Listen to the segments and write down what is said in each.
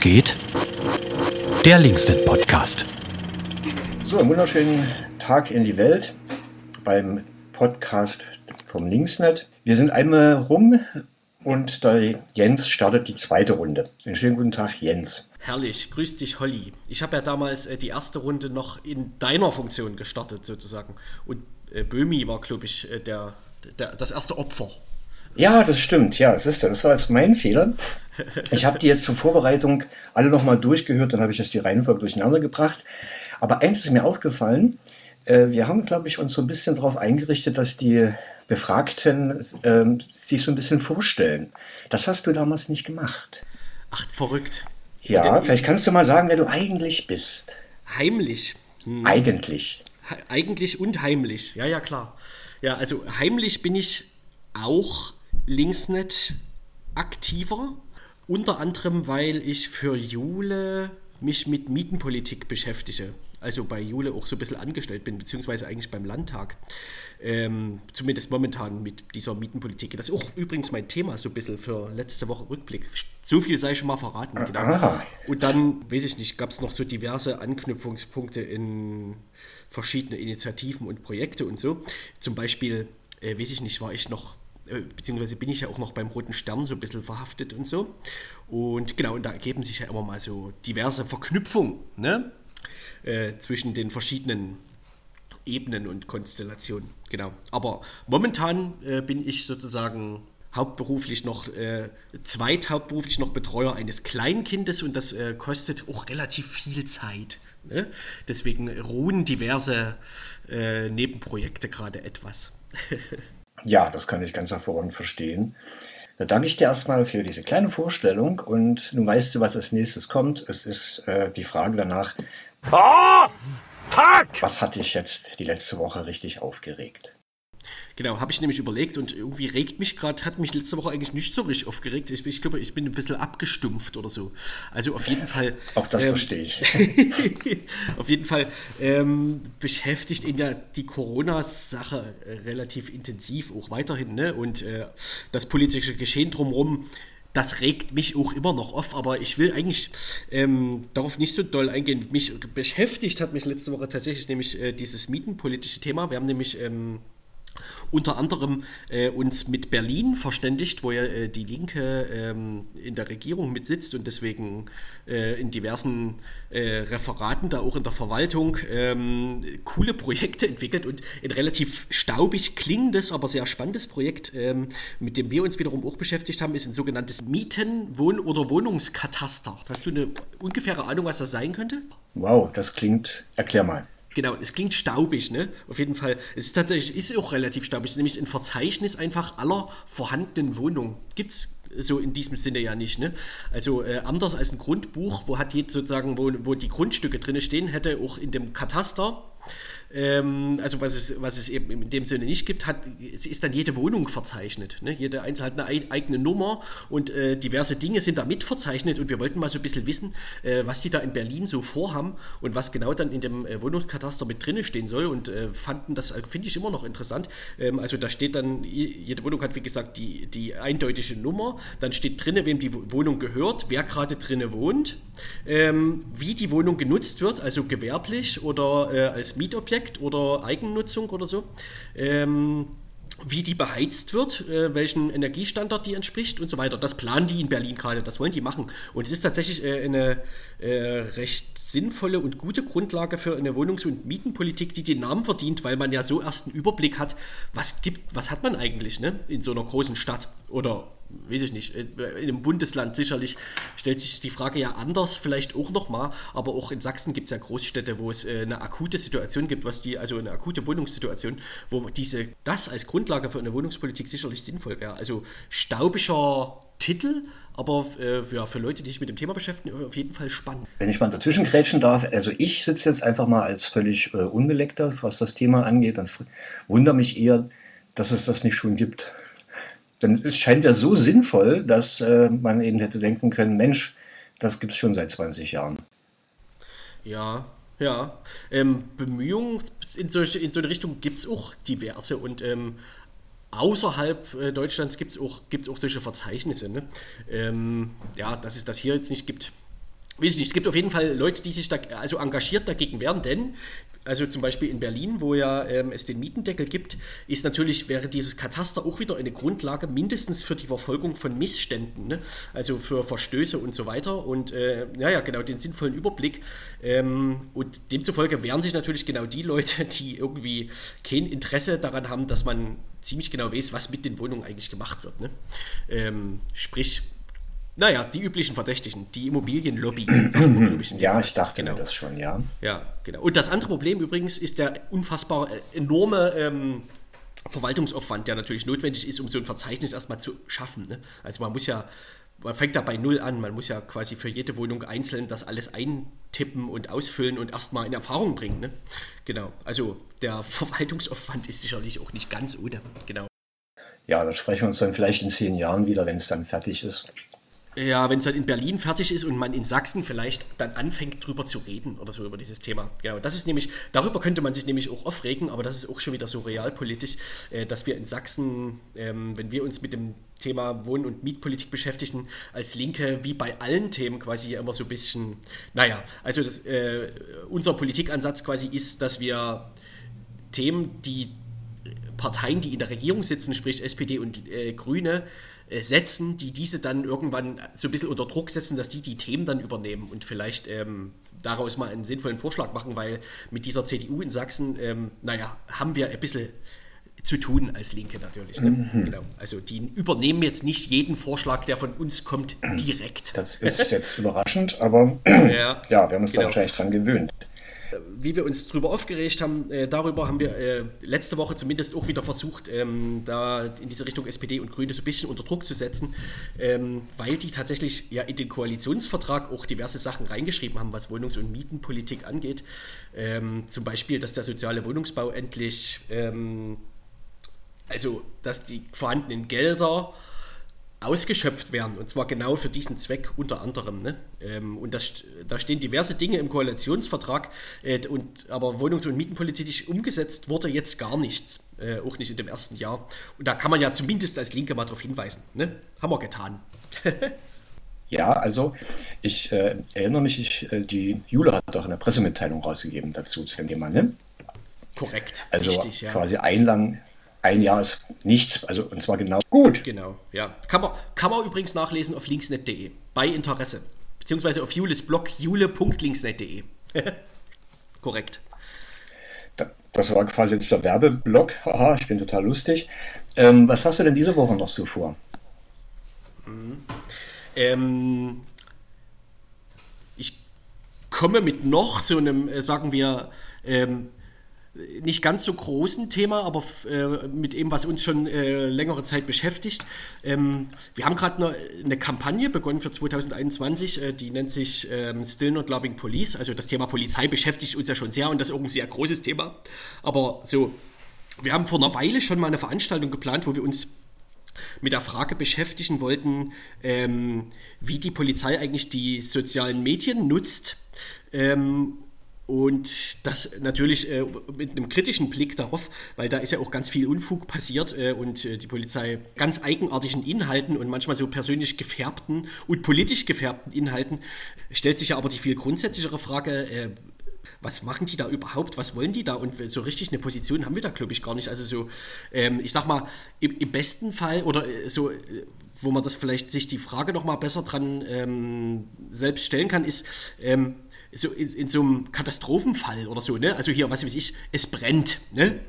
Geht? Der Linksnet Podcast. So, einen wunderschönen Tag in die Welt beim Podcast vom Linksnet. Wir sind einmal rum und der Jens startet die zweite Runde. Einen schönen guten Tag, Jens. Herrlich, grüß dich, Holly. Ich habe ja damals äh, die erste Runde noch in deiner Funktion gestartet, sozusagen. Und äh, Böhmi war, glaube ich, äh, der, der, das erste Opfer. Ja, das stimmt. Ja, das ist das war jetzt mein Fehler. Ich habe die jetzt zur Vorbereitung alle nochmal durchgehört, dann habe ich jetzt die Reihenfolge durcheinander gebracht. Aber eins ist mir aufgefallen, äh, wir haben, glaube ich, uns so ein bisschen darauf eingerichtet, dass die Befragten äh, sich so ein bisschen vorstellen. Das hast du damals nicht gemacht. Ach, verrückt. Ja, Denn, vielleicht kannst du mal sagen, wer du eigentlich bist. Heimlich. Hm. Eigentlich. Eigentlich und heimlich. Ja, ja, klar. Ja, also heimlich bin ich auch Linksnet aktiver. Unter anderem, weil ich für Jule mich mit Mietenpolitik beschäftige. Also bei Jule auch so ein bisschen angestellt bin, beziehungsweise eigentlich beim Landtag. Ähm, zumindest momentan mit dieser Mietenpolitik. Das ist auch übrigens mein Thema, so ein bisschen für letzte Woche Rückblick. So viel sei schon mal verraten. Genau. Und dann, weiß ich nicht, gab es noch so diverse Anknüpfungspunkte in verschiedene Initiativen und Projekte und so. Zum Beispiel, äh, weiß ich nicht, war ich noch beziehungsweise bin ich ja auch noch beim Roten Stern so ein bisschen verhaftet und so. Und genau, und da ergeben sich ja immer mal so diverse Verknüpfungen ne? Äh, zwischen den verschiedenen Ebenen und Konstellationen. Genau. Aber momentan äh, bin ich sozusagen hauptberuflich noch, äh, zweithauptberuflich noch Betreuer eines Kleinkindes und das äh, kostet auch relativ viel Zeit. Ne? Deswegen ruhen diverse äh, Nebenprojekte gerade etwas. Ja, das kann ich ganz hervorragend verstehen. Da danke ich dir erstmal für diese kleine Vorstellung und nun weißt du, was als nächstes kommt. Es ist äh, die Frage danach, oh, fuck! was hat dich jetzt die letzte Woche richtig aufgeregt? Genau, habe ich nämlich überlegt und irgendwie regt mich gerade, hat mich letzte Woche eigentlich nicht so richtig aufgeregt. Ich, ich glaube, ich bin ein bisschen abgestumpft oder so. Also auf jeden Fall. Auch das ähm, verstehe ich. auf jeden Fall ähm, beschäftigt ihn ja die Corona-Sache äh, relativ intensiv auch weiterhin. Ne? Und äh, das politische Geschehen drumherum das regt mich auch immer noch auf, aber ich will eigentlich ähm, darauf nicht so doll eingehen. Mich beschäftigt hat mich letzte Woche tatsächlich nämlich äh, dieses mietenpolitische Thema. Wir haben nämlich ähm, unter anderem äh, uns mit Berlin verständigt, wo ja äh, die Linke ähm, in der Regierung mitsitzt und deswegen äh, in diversen äh, Referaten, da auch in der Verwaltung, ähm, coole Projekte entwickelt und ein relativ staubig klingendes, aber sehr spannendes Projekt, ähm, mit dem wir uns wiederum auch beschäftigt haben, ist ein sogenanntes Mieten-, Wohn- oder Wohnungskataster. Hast du eine ungefähre Ahnung, was das sein könnte? Wow, das klingt, erklär mal. Genau, es klingt staubig, ne? Auf jeden Fall. Es ist tatsächlich, ist auch relativ staubig. Es ist nämlich ein Verzeichnis einfach aller vorhandenen Wohnungen. Gibt es so in diesem Sinne ja nicht, ne? Also äh, anders als ein Grundbuch, wo hat jetzt sozusagen, wo, wo die Grundstücke drin stehen, hätte auch in dem Kataster ähm, also was es, was es eben in dem Sinne nicht gibt, hat, ist dann jede Wohnung verzeichnet. Ne? Jede Einzelne hat eine eigene Nummer und äh, diverse Dinge sind da mit verzeichnet und wir wollten mal so ein bisschen wissen, äh, was die da in Berlin so vorhaben und was genau dann in dem äh, Wohnungskataster mit drinne stehen soll und äh, fanden das, äh, finde ich immer noch interessant. Ähm, also da steht dann, jede Wohnung hat wie gesagt die, die eindeutige Nummer, dann steht drinne, wem die Wohnung gehört, wer gerade drinne wohnt, ähm, wie die Wohnung genutzt wird, also gewerblich oder äh, als Mietobjekt Objekt oder Eigennutzung oder so. Ähm, wie die beheizt wird, äh, welchen Energiestandard die entspricht und so weiter. Das planen die in Berlin gerade, das wollen die machen. Und es ist tatsächlich äh, eine äh, recht sinnvolle und gute Grundlage für eine Wohnungs- und Mietenpolitik, die den Namen verdient, weil man ja so erst einen Überblick hat, was gibt, was hat man eigentlich ne, in so einer großen Stadt oder weiß ich nicht, äh, in einem Bundesland sicherlich stellt sich die Frage ja anders, vielleicht auch nochmal, aber auch in Sachsen gibt es ja Großstädte, wo es äh, eine akute Situation gibt, was die, also eine akute Wohnungssituation, wo diese, das als Grundlage für eine Wohnungspolitik sicherlich sinnvoll wäre. Also staubiger Titel, aber äh, ja, für Leute, die sich mit dem Thema beschäftigen, auf jeden Fall spannend. Wenn ich mal dazwischen grätschen darf, also ich sitze jetzt einfach mal als völlig äh, Unbeleckter, was das Thema angeht, dann wundere mich eher, dass es das nicht schon gibt. Denn es scheint ja so sinnvoll, dass äh, man eben hätte denken können, Mensch, das gibt es schon seit 20 Jahren. Ja, ja. Ähm, Bemühungen in, solche, in so eine Richtung gibt es auch diverse und ähm, außerhalb äh, Deutschlands gibt es auch, gibt's auch solche Verzeichnisse. Ne? Ähm, ja, dass es das hier jetzt nicht gibt, weiß ich nicht, es gibt auf jeden Fall Leute, die sich da also engagiert dagegen wehren, denn also zum Beispiel in Berlin, wo ja ähm, es den Mietendeckel gibt, ist natürlich, wäre dieses Kataster auch wieder eine Grundlage mindestens für die Verfolgung von Missständen, ne? also für Verstöße und so weiter. Und äh, ja, ja, genau, den sinnvollen Überblick. Ähm, und demzufolge wehren sich natürlich genau die Leute, die irgendwie kein Interesse daran haben, dass man ziemlich genau weiß, was mit den Wohnungen eigentlich gemacht wird. Ne? Ähm, sprich, naja, die üblichen Verdächtigen, die Immobilienlobby. Ich ja, ich dachte genau. mir das schon, ja. Ja, genau. Und das andere Problem übrigens ist der unfassbar äh, enorme ähm, Verwaltungsaufwand, der natürlich notwendig ist, um so ein Verzeichnis erstmal zu schaffen. Ne? Also man muss ja, man fängt da bei Null an, man muss ja quasi für jede Wohnung einzeln das alles eintippen und ausfüllen und erstmal in Erfahrung bringen. Ne? Genau. Also der Verwaltungsaufwand ist sicherlich auch nicht ganz ohne. Genau. Ja, da sprechen wir uns dann vielleicht in zehn Jahren wieder, wenn es dann fertig ist. Ja, wenn es dann in Berlin fertig ist und man in Sachsen vielleicht dann anfängt drüber zu reden oder so über dieses Thema. Genau, das ist nämlich, darüber könnte man sich nämlich auch aufregen, aber das ist auch schon wieder so realpolitisch, äh, dass wir in Sachsen, ähm, wenn wir uns mit dem Thema Wohn- und Mietpolitik beschäftigen, als Linke, wie bei allen Themen quasi immer so ein bisschen, naja, also das, äh, unser Politikansatz quasi ist, dass wir Themen, die Parteien, die in der Regierung sitzen, sprich SPD und äh, Grüne, äh, setzen, die diese dann irgendwann so ein bisschen unter Druck setzen, dass die die Themen dann übernehmen und vielleicht ähm, daraus mal einen sinnvollen Vorschlag machen, weil mit dieser CDU in Sachsen, ähm, naja, haben wir ein bisschen zu tun als Linke natürlich. Ne? Mhm. Genau. Also die übernehmen jetzt nicht jeden Vorschlag, der von uns kommt, direkt. Das ist jetzt überraschend, aber ja, ja wir haben uns genau. da wahrscheinlich dran gewöhnt wie wir uns darüber aufgeregt haben, äh, darüber haben wir äh, letzte Woche zumindest auch wieder versucht, ähm, da in diese Richtung SPD und Grüne so ein bisschen unter Druck zu setzen, ähm, weil die tatsächlich ja in den Koalitionsvertrag auch diverse Sachen reingeschrieben haben, was Wohnungs- und Mietenpolitik angeht. Ähm, zum Beispiel, dass der soziale Wohnungsbau endlich, ähm, also dass die vorhandenen Gelder ausgeschöpft werden. Und zwar genau für diesen Zweck unter anderem. Ne? Ähm, und das, da stehen diverse Dinge im Koalitionsvertrag, äh, und, aber wohnungs- und mietenpolitisch umgesetzt wurde jetzt gar nichts. Äh, auch nicht in dem ersten Jahr. Und da kann man ja zumindest als Linke mal darauf hinweisen. Ne? Haben wir getan. ja, also ich äh, erinnere mich, ich, äh, die Jule hat doch eine Pressemitteilung rausgegeben dazu zu dem Thema. Ne? Korrekt. Also richtig, ja. quasi einlang, ein Jahr ist nichts, also und zwar genau gut. Genau, ja. Kann man, kann man übrigens nachlesen auf linksnet.de bei Interesse. Beziehungsweise auf Jules Blog jule.linksnet.de. Korrekt. Das war quasi jetzt der Werbeblock. Haha, ich bin total lustig. Ähm, was hast du denn diese Woche noch so vor? Mhm. Ähm, ich komme mit noch so einem, äh, sagen wir, ähm, nicht ganz so großen Thema, aber äh, mit dem, was uns schon äh, längere Zeit beschäftigt. Ähm, wir haben gerade eine, eine, Kampagne begonnen für 2021, äh, die nennt sich ähm, Still Not Loving Police. Also das Thema Polizei beschäftigt uns ja schon sehr und das ist auch ein sehr großes Thema. Aber so, wir haben vor einer Weile schon mal eine Veranstaltung geplant, wo wir uns mit der Frage beschäftigen wollten, ähm, wie die Polizei eigentlich die sozialen Medien nutzt. Ähm, und das natürlich äh, mit einem kritischen Blick darauf, weil da ist ja auch ganz viel Unfug passiert äh, und äh, die Polizei ganz eigenartigen Inhalten und manchmal so persönlich gefärbten und politisch gefärbten Inhalten stellt sich ja aber die viel grundsätzlichere Frage, äh, was machen die da überhaupt, was wollen die da und so richtig eine Position haben wir da glaube ich gar nicht. Also so, ähm, ich sag mal, im, im, besten Fall oder äh, so äh, wo man das vielleicht sich die Frage noch mal besser dran ähm, selbst stellen kann, ist, ähm, so in, in, so einem Katastrophenfall oder so, ne? Also hier, was weiß ich, es brennt, ne?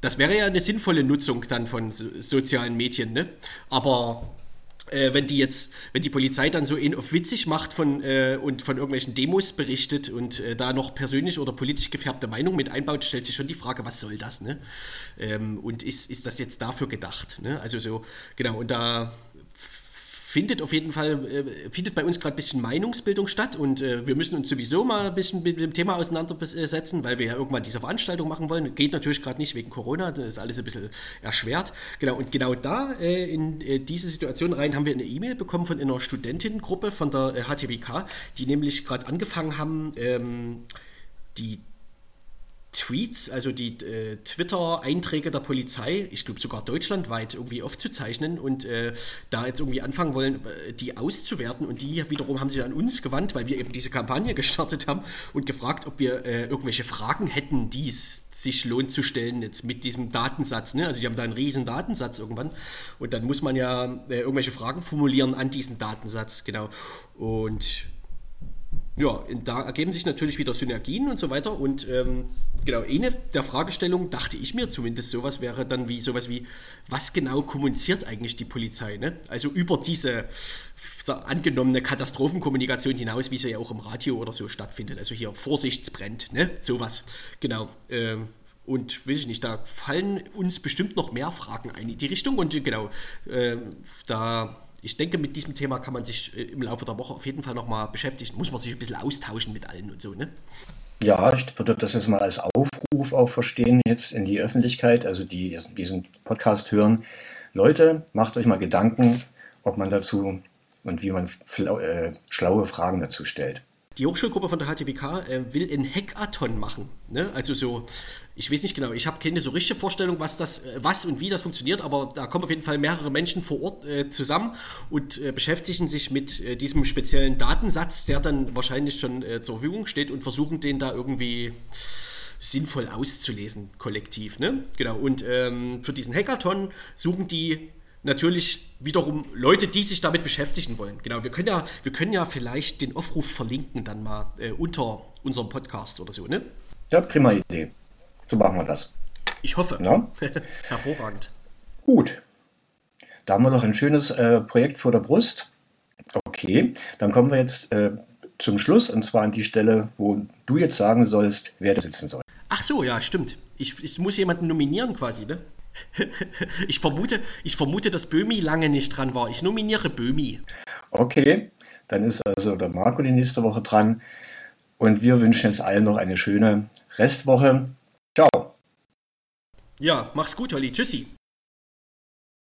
Das wäre ja eine sinnvolle Nutzung dann von so, sozialen Medien, ne? Aber äh, wenn die jetzt, wenn die Polizei dann so ihn auf witzig macht von äh, und von irgendwelchen Demos berichtet und äh, da noch persönlich oder politisch gefärbte Meinung mit einbaut, stellt sich schon die Frage, was soll das, ne? Ähm, und ist, ist das jetzt dafür gedacht, ne? Also so, genau, und da findet auf jeden Fall, äh, findet bei uns gerade ein bisschen Meinungsbildung statt und äh, wir müssen uns sowieso mal ein bisschen mit dem Thema auseinandersetzen, weil wir ja irgendwann diese Veranstaltung machen wollen. Geht natürlich gerade nicht wegen Corona, das ist alles ein bisschen erschwert. Genau, und genau da äh, in äh, diese Situation rein haben wir eine E-Mail bekommen von einer Studentinnengruppe von der HTBK, die nämlich gerade angefangen haben, ähm, die Tweets, also die äh, Twitter-Einträge der Polizei, ich glaube sogar deutschlandweit irgendwie aufzuzeichnen und äh, da jetzt irgendwie anfangen wollen, äh, die auszuwerten. Und die wiederum haben sich an uns gewandt, weil wir eben diese Kampagne gestartet haben und gefragt, ob wir äh, irgendwelche Fragen hätten, die es sich lohnt zu stellen jetzt mit diesem Datensatz. Ne? Also die haben da einen riesen Datensatz irgendwann und dann muss man ja äh, irgendwelche Fragen formulieren an diesen Datensatz, genau. Und ja, da ergeben sich natürlich wieder Synergien und so weiter. Und ähm, genau, eine der Fragestellungen, dachte ich mir zumindest, sowas wäre dann wie sowas wie, was genau kommuniziert eigentlich die Polizei? Ne? Also über diese angenommene Katastrophenkommunikation hinaus, wie sie ja auch im Radio oder so stattfindet. Also hier Vorsichtsbrennt, ne? Sowas. Genau. Ähm, und weiß ich nicht, da fallen uns bestimmt noch mehr Fragen ein in die Richtung. Und genau, äh, da ich denke, mit diesem Thema kann man sich äh, im Laufe der Woche auf jeden Fall nochmal beschäftigen. Muss man sich ein bisschen austauschen mit allen und so, ne? Ja, ich würde das jetzt mal als Aufruf auch verstehen, jetzt in die Öffentlichkeit, also die diesen Podcast hören. Leute, macht euch mal Gedanken, ob man dazu und wie man äh, schlaue Fragen dazu stellt die Hochschulgruppe von der HTWK äh, will ein Hackathon machen. Ne? Also so, ich weiß nicht genau, ich habe keine so richtige Vorstellung, was das, äh, was und wie das funktioniert, aber da kommen auf jeden Fall mehrere Menschen vor Ort äh, zusammen und äh, beschäftigen sich mit äh, diesem speziellen Datensatz, der dann wahrscheinlich schon äh, zur Verfügung steht und versuchen den da irgendwie sinnvoll auszulesen, kollektiv. Ne? Genau, und ähm, für diesen Hackathon suchen die natürlich wiederum Leute, die sich damit beschäftigen wollen. Genau, wir können ja, wir können ja vielleicht den Aufruf verlinken dann mal äh, unter unserem Podcast oder so, ne? Ja, prima Idee. So machen wir das. Ich hoffe. Ja? Hervorragend. Gut. Da haben wir noch ein schönes äh, Projekt vor der Brust. Okay, dann kommen wir jetzt äh, zum Schluss und zwar an die Stelle, wo du jetzt sagen sollst, wer da sitzen soll. Ach so, ja, stimmt. Ich, ich muss jemanden nominieren quasi, ne? ich, vermute, ich vermute, dass Böhmi lange nicht dran war. Ich nominiere Böhmi. Okay, dann ist also der Marco die nächste Woche dran. Und wir wünschen jetzt allen noch eine schöne Restwoche. Ciao. Ja, mach's gut, Olli. Tschüssi.